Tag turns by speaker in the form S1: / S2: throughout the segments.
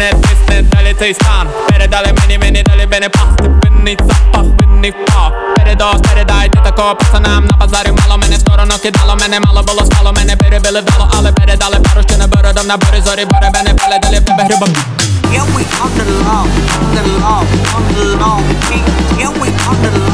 S1: bine peste Dale ți pa. Malo malo bolo pere Ale pere na zori bene pele bebe
S2: Yeah we under the law, on the law, the law Yeah we
S1: under.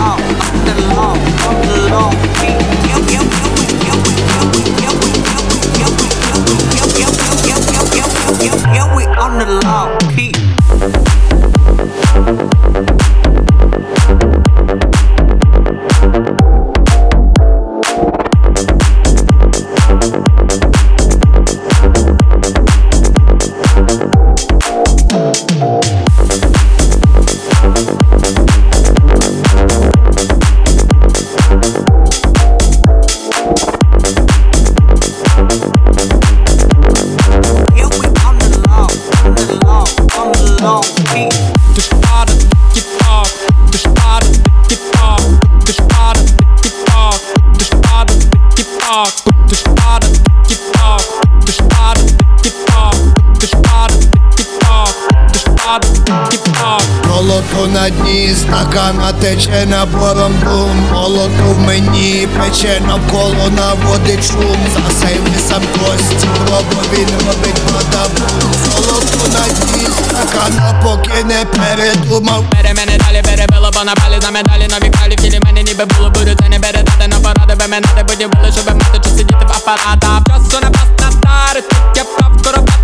S3: Молото на дні, стакана тече набором дум Молото в мені пече навколо наводить шум. Засейли сам кості, пробо він робить продаву Молото на дні, стакана поки не передумав.
S1: Бере мене далі, бере било, бо на палі на медалі Нові кралі в тілі мене ніби було буду Це не передати. На поради, ви мене не будівали Щоб мати чи сидіти в апаратах. Часу не пас на тари, тут я прав, скоро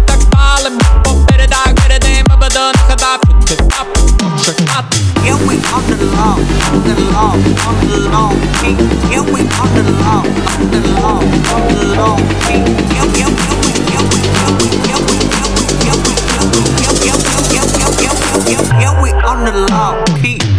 S2: law, on the law, on the law, king. Yeah, we on the law, on the law, on the law, king. Yeah, yeah, yeah, we, yeah, we, yeah, we, yeah, we, yeah, we, yeah, we, yeah, we, yeah, yeah, yeah, yeah, yeah, yeah, yeah, yeah, yeah, we on the law, king.